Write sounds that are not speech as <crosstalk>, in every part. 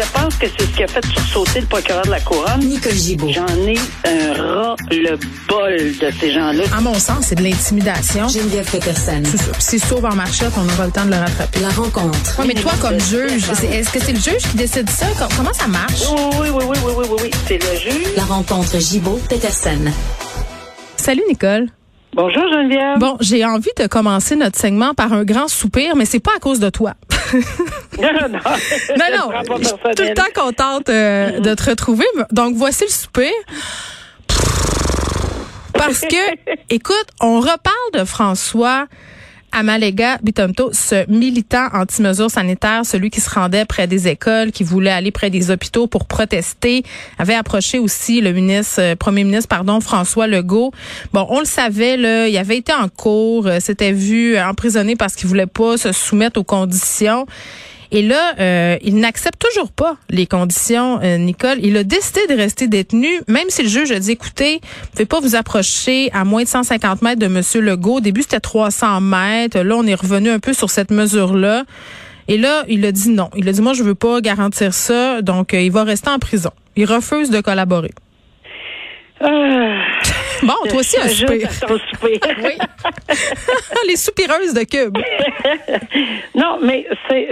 Je pense que c'est ce qui a fait sursauter le procureur de la Couronne. Nicole Gibault. J'en ai un ras le bol de ces gens-là. À mon sens, c'est de l'intimidation. Geneviève Peterson. C'est ça. Puis c'est sauve en marchette, on aura le temps de le rattraper. La rencontre. Ouais, mais toi, comme juge, est-ce que c'est le juge qui décide ça? Com- Comment ça marche? Oui, oui, oui, oui, oui, oui, oui, oui. C'est le juge. La rencontre Gibault-Peterson. Salut, Nicole. Bonjour, Geneviève. Bon, j'ai envie de commencer notre segment par un grand soupir, mais c'est pas à cause de toi. <laughs> <laughs> Non, non, non. Non, Je non, suis tout le temps contente euh, de te retrouver. Donc, voici le soupir. Parce que, <laughs> écoute, on reparle de François Amalega Bitonto, ce militant anti-mesures sanitaires, celui qui se rendait près des écoles, qui voulait aller près des hôpitaux pour protester, avait approché aussi le ministre, euh, premier ministre, pardon, François Legault. Bon, on le savait, là, il avait été en cours, euh, s'était vu emprisonné parce qu'il voulait pas se soumettre aux conditions. Et là, euh, il n'accepte toujours pas les conditions, euh, Nicole. Il a décidé de rester détenu, même si le juge a dit, écoutez, vous pouvez pas vous approcher à moins de 150 mètres de Monsieur Legault. Au début, c'était 300 mètres. Là, on est revenu un peu sur cette mesure-là. Et là, il a dit non. Il a dit, moi, je veux pas garantir ça. Donc, euh, il va rester en prison. Il refuse de collaborer. Ah, Bon, toi aussi, un je- ton soupir. <laughs> Oui. <laughs> Les soupireuses de Cube. <laughs> non, mais c'est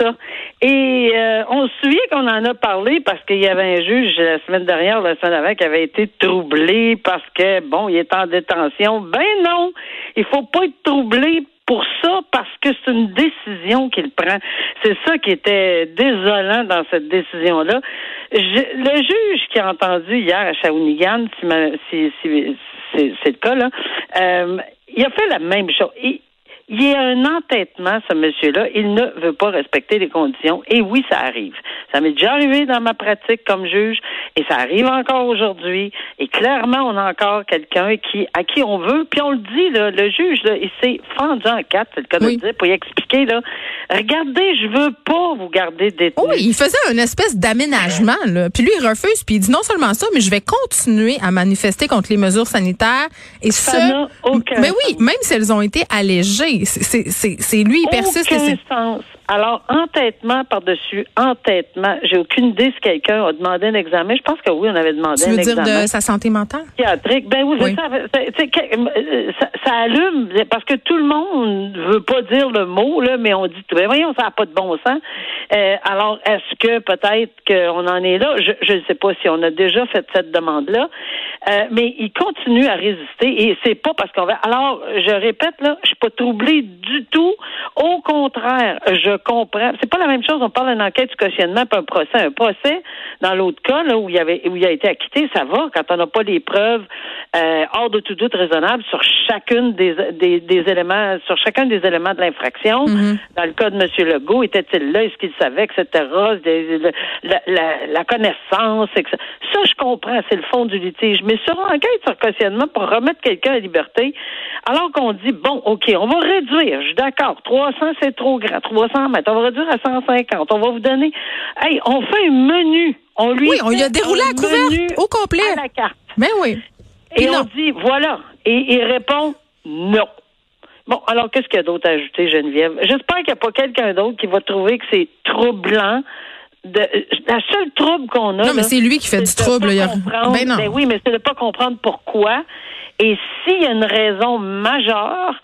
ça. Et euh, on se souvient qu'on en a parlé parce qu'il y avait un juge la semaine dernière, la semaine avant, qui avait été troublé parce que bon, il est en détention. Ben non, il faut pas être troublé pour ça parce que c'est une décision qu'il prend. C'est ça qui était désolant dans cette décision-là. Le juge qui a entendu hier à Shawinigan, si, ma- si, si- c'est le cas là, euh, il a fait la même chose. Il y a un entêtement, ce monsieur-là. Il ne veut pas respecter les conditions. Et oui, ça arrive. Ça m'est déjà arrivé dans ma pratique comme juge, et ça arrive encore aujourd'hui. Et clairement, on a encore quelqu'un qui à qui on veut. Puis on le dit, là, le juge, là, il s'est fendu en quatre, c'est le cas de Oui. le dire, pour y expliquer. Là, regardez, je veux pas vous garder détenu. Oui, il faisait une espèce d'aménagement. là. Puis lui, il refuse. Puis il dit non seulement ça, mais je vais continuer à manifester contre les mesures sanitaires. Et Ça ce- Mais oui, même si elles ont été allégées, c'est- lui, il persiste. Aucun sens. Alors, entêtement par-dessus entêtement. J'ai aucune idée si quelqu'un a demandé un examen. Je pense que oui, on avait demandé Tu un veux dire examen. de sa santé mentale? psychiatrique. Ben oui, Oui. ça. Euh, ça. Ça allume parce que tout le monde veut pas dire le mot là, mais on dit ben voyons, ça n'a pas de bon sens. Euh, alors, est-ce que peut-être qu'on en est là? Je ne sais pas si on a déjà fait cette demande-là, Euh, mais il continue à résister et c'est pas parce qu'on va. Alors, je répète là, je suis pas troublée du tout. Au contraire, je comprends. C'est pas la même chose. On parle d'une enquête du cautionnement puis un procès. Un procès, dans l'autre cas là où il y avait où il a été acquitté, ça va quand on n'a pas les preuves euh, hors de tout doute raisonnable sur chacune des, des, des éléments, sur chacun des éléments de l'infraction. Mhm. Dans le cas de M. Legault, était-il là, est-ce qu'il savait, etc. La, la, la connaissance, etc. Ça, je comprends, c'est le fond du litige. Mais sur enquête sur cautionnement pour remettre quelqu'un à liberté, alors qu'on dit bon, ok, on va réduire, je suis d'accord, 300 c'est trop grand, 300 on va réduire à 150, on va vous donner, hey, on fait un menu, on lui Oui, on lui a déroulé à couvert, au complet. à la carte. Mais oui. Et Et on dit, voilà. Et il répond, non. Bon, alors qu'est-ce qu'il y a d'autre à ajouter, Geneviève? J'espère qu'il n'y a pas quelqu'un d'autre qui va trouver que c'est troublant. De, la seule trouble qu'on a. Non, mais c'est lui qui fait du trouble. pas il y a- Ben non. Ben oui, mais c'est de pas comprendre pourquoi. Et s'il y a une raison majeure,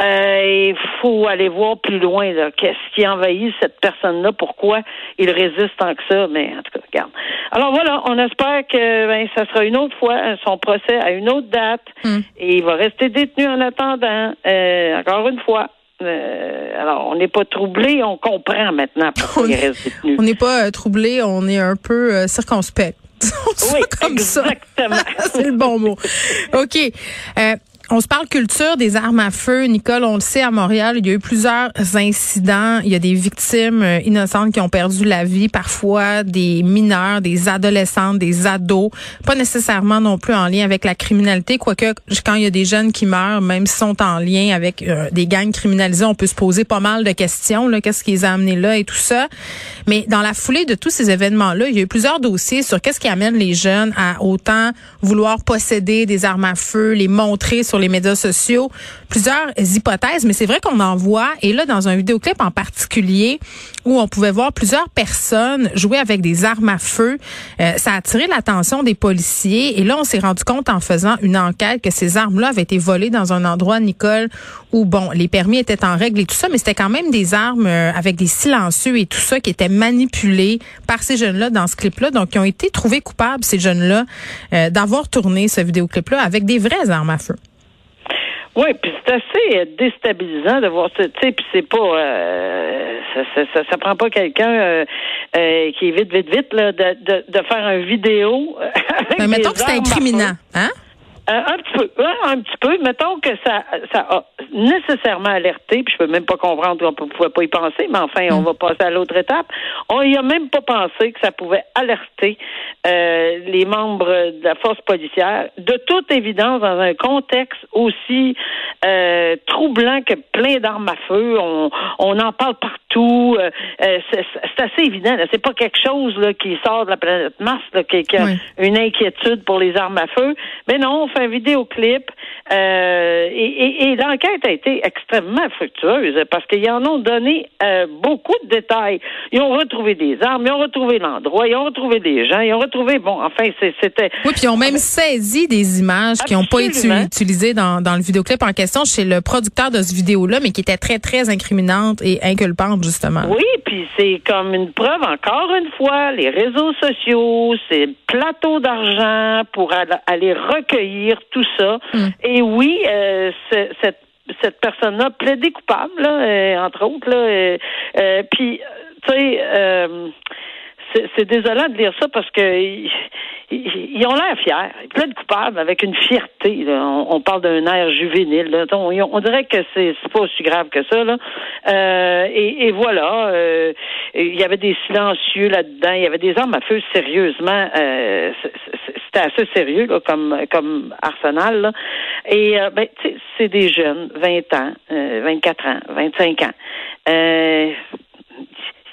il faut aller voir plus loin. Qu'est-ce qui envahit cette personne-là? Pourquoi il résiste tant que ça? Mais en tout cas, regarde. Alors voilà, on espère que ben, ça sera une autre fois, hein, son procès à une autre date. Hmm. Et il va rester détenu en attendant. Euh, encore une fois. Euh, alors, on n'est pas troublé, on comprend maintenant pourquoi On il est- reste détenu. On n'est pas euh, troublé, on est un peu euh, circonspect. <laughs> Ça Oui, comme ça. exactement. <laughs> C'est le bon mot. OK. On se parle culture des armes à feu. Nicole, on le sait, à Montréal, il y a eu plusieurs incidents. Il y a des victimes euh, innocentes qui ont perdu la vie, parfois des mineurs, des adolescentes, des ados. Pas nécessairement non plus en lien avec la criminalité, quoique quand il y a des jeunes qui meurent, même s'ils sont en lien avec euh, des gangs criminalisés, on peut se poser pas mal de questions. Qu'est-ce qui les a amenés là et tout ça. Mais dans la foulée de tous ces événements-là, il y a eu plusieurs dossiers sur qu'est-ce qui amène les jeunes à autant vouloir posséder des armes à feu, les montrer sur les médias sociaux plusieurs hypothèses, mais c'est vrai qu'on en voit. Et là, dans un vidéoclip en particulier, où on pouvait voir plusieurs personnes jouer avec des armes à feu, euh, ça a attiré l'attention des policiers. Et là, on s'est rendu compte en faisant une enquête que ces armes-là avaient été volées dans un endroit, Nicole, où bon, les permis étaient en règle et tout ça, mais c'était quand même des armes euh, avec des silencieux et tout ça qui étaient manipulés par ces jeunes-là dans ce clip-là. Donc, ils ont été trouvés coupables, ces jeunes-là, euh, d'avoir tourné ce vidéoclip-là avec des vraies armes à feu. Oui, puis c'est assez euh, déstabilisant de voir ça. Tu sais, puis c'est pas, euh, ça, ça, ça, prend pas quelqu'un euh, qui est vite, vite, vite là, de, de, de faire un vidéo. <laughs> Avec Mais mettons que c'est incriminant, hein? Euh, un petit peu, un petit peu. Mettons que ça, ça a nécessairement alerté, puis je peux même pas comprendre qu'on ne pouvait pas y penser, mais enfin, on mm. va passer à l'autre étape. On y a même pas pensé que ça pouvait alerter euh, les membres de la force policière. De toute évidence, dans un contexte aussi euh, troublant que plein d'armes à feu, on, on en parle partout. Euh, euh c'est assez évident. C'est pas quelque chose là, qui sort de la planète Mars, là, qui, qui a une inquiétude pour les armes à feu. Mais non, un vidéoclip euh, et, et, l'enquête a été extrêmement fructueuse parce qu'ils en ont donné euh, beaucoup de détails. Ils ont retrouvé des armes, ils ont retrouvé l'endroit, ils ont retrouvé des gens, ils ont retrouvé, bon, enfin, c'était... Oui, puis ils ont même saisi des images qui n'ont pas été utilisées dans, dans le vidéoclip en question chez le producteur de ce vidéo-là, mais qui était très, très incriminante et inculpante, justement. Oui, puis c'est comme une preuve, encore une fois, les réseaux sociaux, c'est plateau d'argent pour aller recueillir tout ça. Hmm. Et oui, euh, cette personne-là plaidé coupable, là, euh, entre autres. Là, euh, puis, tu sais, c'est désolant de dire ça parce que ils, ont l'air fiers. Ils plaident coupables avec une fierté. On, parle d'un air juvénile. On, dirait que c'est pas aussi grave que ça. Là. Euh, et, voilà. Euh, il y avait des silencieux là-dedans. Il y avait des armes à feu sérieusement. Euh, c'était assez sérieux comme, comme arsenal. Et ben, c'est des jeunes, 20 ans, 24 ans, 25 ans.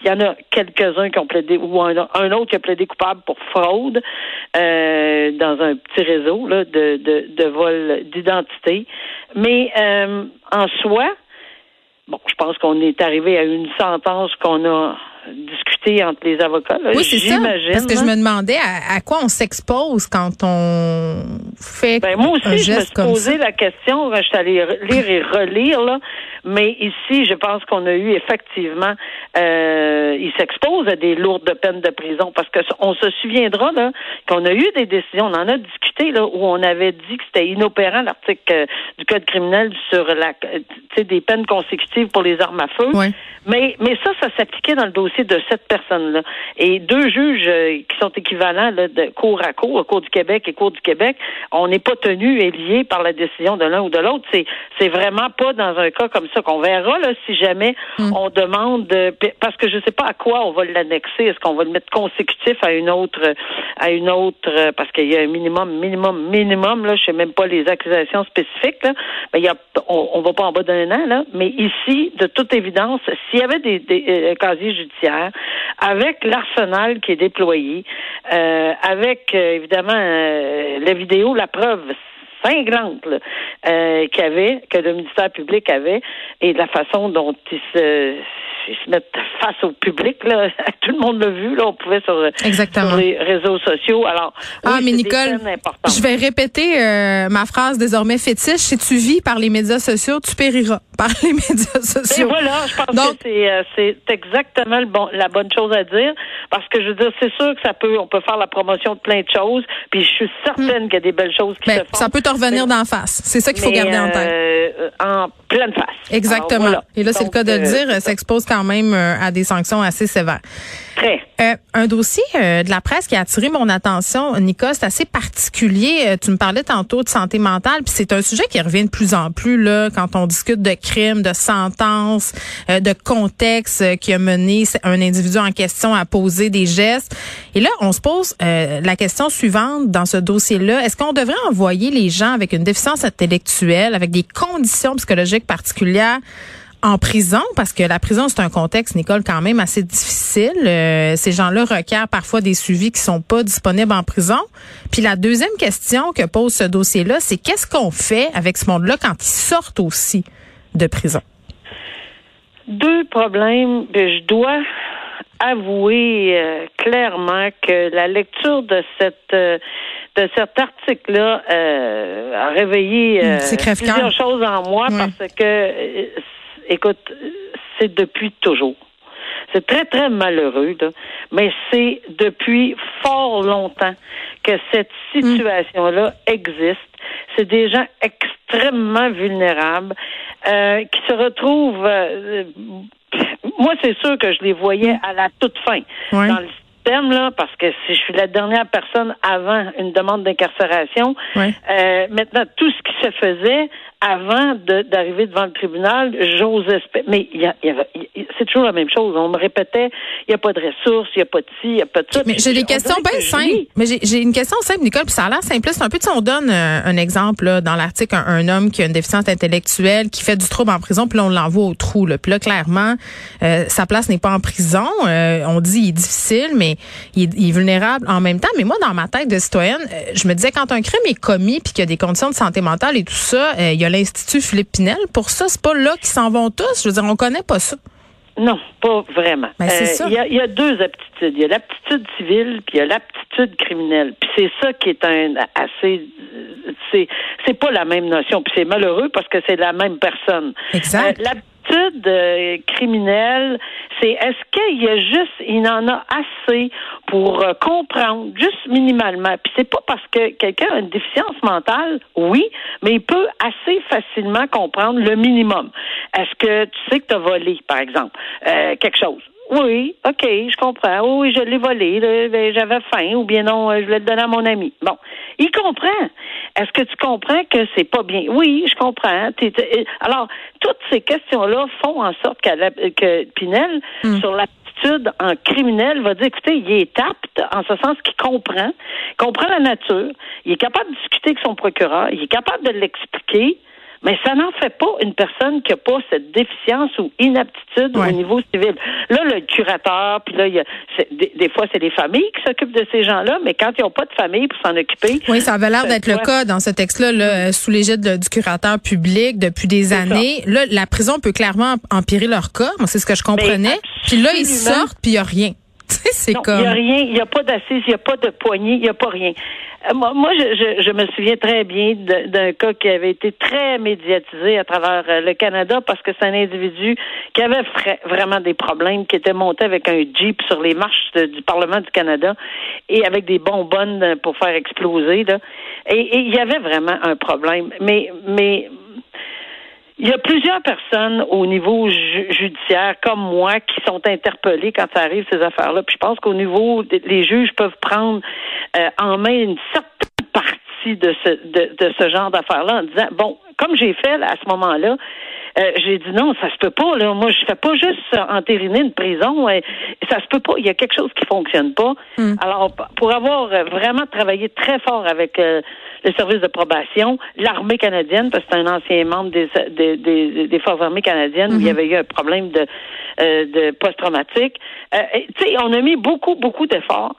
Il y en a quelques-uns qui ont plaidé, ou un, autre qui a plaidé coupable pour fraude euh, dans un petit réseau là, de, de, de vol d'identité. Mais euh, en soi, bon, je pense qu'on est arrivé à une sentence qu'on a discuter entre les avocats. oui, c'est ça. Parce que je me demandais à, quoi on s'expose quand on fait ben, moi aussi, je me suis posé la question. Je suis allée lire et relire là, mais ici, je pense qu'on a eu effectivement, euh, il s'expose à des lourdes peines de prison parce que on se souviendra là qu'on a eu des décisions, on en a discuté là où on avait dit que c'était inopérant l'article euh, du code criminel sur la, des peines consécutives pour les armes à feu. Mais mais ça, ça s'appliquait dans le dossier de cette personne-là. Et deux juges euh, qui sont équivalents de cour à cour, cour du Québec et cour du Québec, on n'est pas tenu et lié par la décision de l'un ou de l'autre. C'est c'est vraiment pas dans un cas comme ça qu'on verra là si jamais hmm. on demande parce que je sais pas à quoi on va l'annexer. Est-ce qu'on va le mettre consécutif à une autre à une autre parce qu'il y a un minimum minimum minimum là. Je sais même pas les accusations spécifiques là. Mais il y a on, on va pas en bas d'un an là. Mais ici, de toute évidence, s'il y avait des, des euh, casiers judiciaires avec l'arsenal qui est déployé, euh, avec euh, évidemment euh, la vidéo, la preuve cinglante qu'il avait, que le ministère public avait, et de la façon dont il se ils se mettent face au public. Là. <laughs> Tout le monde l'a vu. Là. On pouvait sur, les réseaux sociaux. Alors, ah, mais Nicole, je vais répéter euh, ma phrase désormais fétiche. Si tu vis par les médias sociaux, tu périras <laughs> par les médias sociaux. Et voilà, je pense que euh, c'est, exactement le bon, la bonne chose à dire. Parce que je veux dire, c'est sûr que ça peut, on peut faire la promotion de plein de choses. Puis je suis certaine hmm. qu'il y a des belles choses qui ben, se font. Ça peut te revenir d'en face. C'est ça qu'il faut garder en tête. Euh, en pleine face. Exactement. Et là, c'est le cas de le dire. Ça expose quand même euh, à des sanctions assez sévères. Euh, un dossier euh, de la presse qui a attiré mon attention, Nicolas, c'est assez particulier. tu me parlais tantôt de santé mentale, puis c'est un sujet qui revient de plus en plus là quand on discute de crimes, de sentences, de contexte qui a mené un individu en question à poser des gestes. Et là, on se pose la question suivante dans ce dossier-là est-ce qu'on devrait envoyer les gens avec une déficience intellectuelle, avec des conditions psychologiques particulières? En prison, parce que la prison, c'est un contexte, Nicole, quand même assez difficile. Euh, ces gens-là requièrent parfois des suivis qui sont pas disponibles en prison. Puis la deuxième question que pose ce dossier-là, c'est qu'est-ce qu'on fait avec ce monde-là quand ils sortent aussi de prison? Deux problèmes. Je dois avouer euh, clairement que la lecture de cette euh, de cet article-là a réveillé plusieurs choses en moi parce que écoute, c'est depuis toujours. C'est très, très malheureux, mais c'est depuis fort longtemps que cette situation-là existe. C'est des gens extrêmement vulnérables euh, qui se retrouvent. Euh, moi, c'est sûr que je les voyais à la toute fin dans le système, là, parce que si je suis la dernière personne avant une demande d'incarcération, euh, maintenant, tout ce qui se faisait avant d'arriver devant le tribunal, j'ose espérer. Mais il y a, c'est toujours la même chose. On me répétait, il n'y a pas de ressources, il n'y a pas de ci, il n'y a pas de ça. Mais j'ai des questions bien simples. Mais j'ai une question simple, Nicole, puis ça a l'air simpliste. Un peu, si on donne euh, un, exemple là, dans l'article, un, homme qui a une déficience intellectuelle, qui fait du trouble en prison, puis là, on l'envoie au trou. Là. Puis là, clairement, euh, sa place n'est pas en prison. Euh, on dit il est difficile, mais il est, il est, vulnérable en même temps. Mais moi, dans ma tête de citoyenne, je me disais, quand un crime est commis, puis qu'il y a des conditions de santé mentale et tout ça, il y a l'Institut Philippe Pinel. Pour ça, c'est pas là qu'ils s'en vont tous. Je veux dire, on connaît pas ça. Non, pas vraiment. Ben, euh, il y, a, deux aptitudes. Il y a l'aptitude civile, puis il y a l'aptitude criminelle. Puis c'est ça qui est un assez c'est c'est pas la même notion. Puis c'est malheureux parce que c'est la même personne. Exact. Euh, euh, criminelle, c'est est-ce qu'il y a juste, il en a assez pour euh, comprendre, juste minimalement? Puis c'est pas parce que quelqu'un a une déficience mentale, oui, mais il peut assez facilement comprendre le minimum. Est-ce que tu sais que tu as volé, par exemple, euh, quelque chose? Oui, OK, je comprends. oui, je l'ai volé, ben, j'avais faim, ou bien non, je voulais le donner à mon ami. Bon, il comprend. Est-ce que tu comprends que c'est pas bien? Oui, je comprends. alors, toutes ces questions-là font en sorte que Pinel, hmm. sur l'aptitude en criminel, va dire, écoutez, il est apte, en ce sens qu'il comprend, comprend la nature, il est capable de discuter avec son procureur, il est capable de l'expliquer, mais ça n'en fait pas une personne qui n'a pas cette déficience ou inaptitude au niveau civil. Là, le curateur, puis là, il y a, des, fois, c'est les familles qui s'occupent de ces gens-là, mais quand ils n'ont pas de famille pour s'en occuper. Oui, ça avait l'air d'être le cas dans ce texte-là, là, sous l'égide du curateur public depuis des années. Là, la prison peut clairement empirer leur cas. Moi, c'est ce que je comprenais. Puis là, ils sortent, puis il n'y a rien. C'est comme. Il n'y a rien, il n'y a pas d'assise, il n'y a pas de poignée, il n'y a pas rien. Euh, moi, je, je, me souviens très bien d'un cas qui avait été très médiatisé à travers euh, le Canada parce que c'est un individu qui avait vraiment des problèmes, qui était monté avec un Jeep sur les marches du Parlement du Canada et avec des bonbonnes pour faire exploser. Là. Et, et il y avait vraiment un problème. Mais, mais il y a plusieurs personnes au niveau judiciaire, comme moi, qui sont interpellées quand ça arrive, ces affaires-là. Puis je pense qu'au niveau, les juges peuvent prendre euh, en main une certaine partie de ce, de, de ce genre d'affaires-là en disant, bon, comme j'ai fait à ce moment-là, euh, j'ai dit non, ça se peut pas. Là. Moi, je fais pas juste entériner une prison. et ça se peut pas. Il y a quelque chose qui fonctionne pas. Hmm. Alors, pour avoir vraiment travaillé très fort avec euh, le service de probation, l'armée canadienne, parce que c'est un ancien membre des, des, des, forces armées canadiennes où il y hmm. avait eu un problème de, euh, de post-traumatique. Euh, tu sais, on a mis beaucoup, beaucoup d'efforts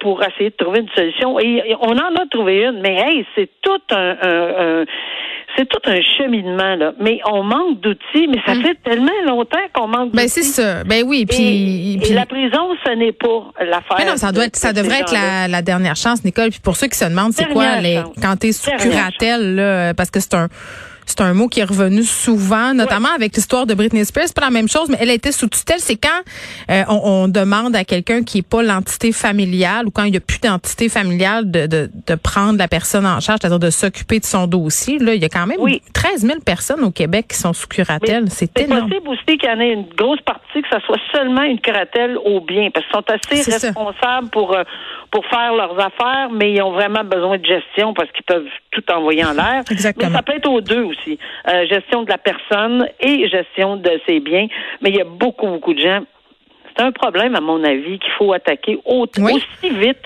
pour essayer de trouver une solution. Et on en a trouvé une, mais hey, c'est tout un, un c'est tout un cheminement là. Mais on manque d'outils, mais ça hum. fait tellement longtemps qu'on manque d'outils. Ben c'est ça. Ben oui, puis, et, la prison, ce n'est pas l'affaire. Mais non, ça doit être, ça devrait être la, la, dernière chance, Nicole. Puis pour ceux qui se demandent, c'est quoi les quand t'es sous curatelle là, parce que c'est un c'est un mot qui est revenu souvent, notamment avec l'histoire de Britney Spears. C'est pas la même chose, mais elle a été sous tutelle. C'est quand euh, on, demande à quelqu'un qui est pas l'entité familiale ou quand il n'y a plus d'entité familiale de, de, de, prendre la personne en charge, c'est-à-dire de s'occuper de son dossier. Là, il y a quand même 13 000 personnes au Québec qui sont sous curatelle. C'est énorme. C'est possible aussi qu'il y en ait une grosse partie que ça soit seulement une curatelle au bien, parce qu'ils sont assez responsables pour euh, pour faire leurs affaires, mais ils ont vraiment besoin de gestion parce qu'ils peuvent tout envoyer en l'air. <laughs> Exactement. Mais ça peut être aux deux aussi. Euh, gestion de la personne et gestion de ses biens. Mais il y a beaucoup, beaucoup de gens. C'est un problème, à mon avis, qu'il faut attaquer aussi vite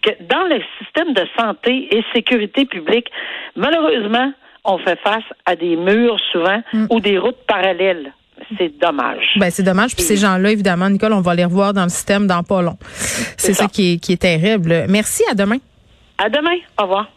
que dans le système de santé et sécurité publique. Malheureusement, on fait face à des murs souvent mm. ou des routes parallèles c'est dommage. Ben, c'est dommage. Puis ces gens-là, évidemment, Nicole, on va les revoir dans le système dans pas long. C'est ça, qui, est, qui est terrible. Merci. À demain. À demain. Au revoir.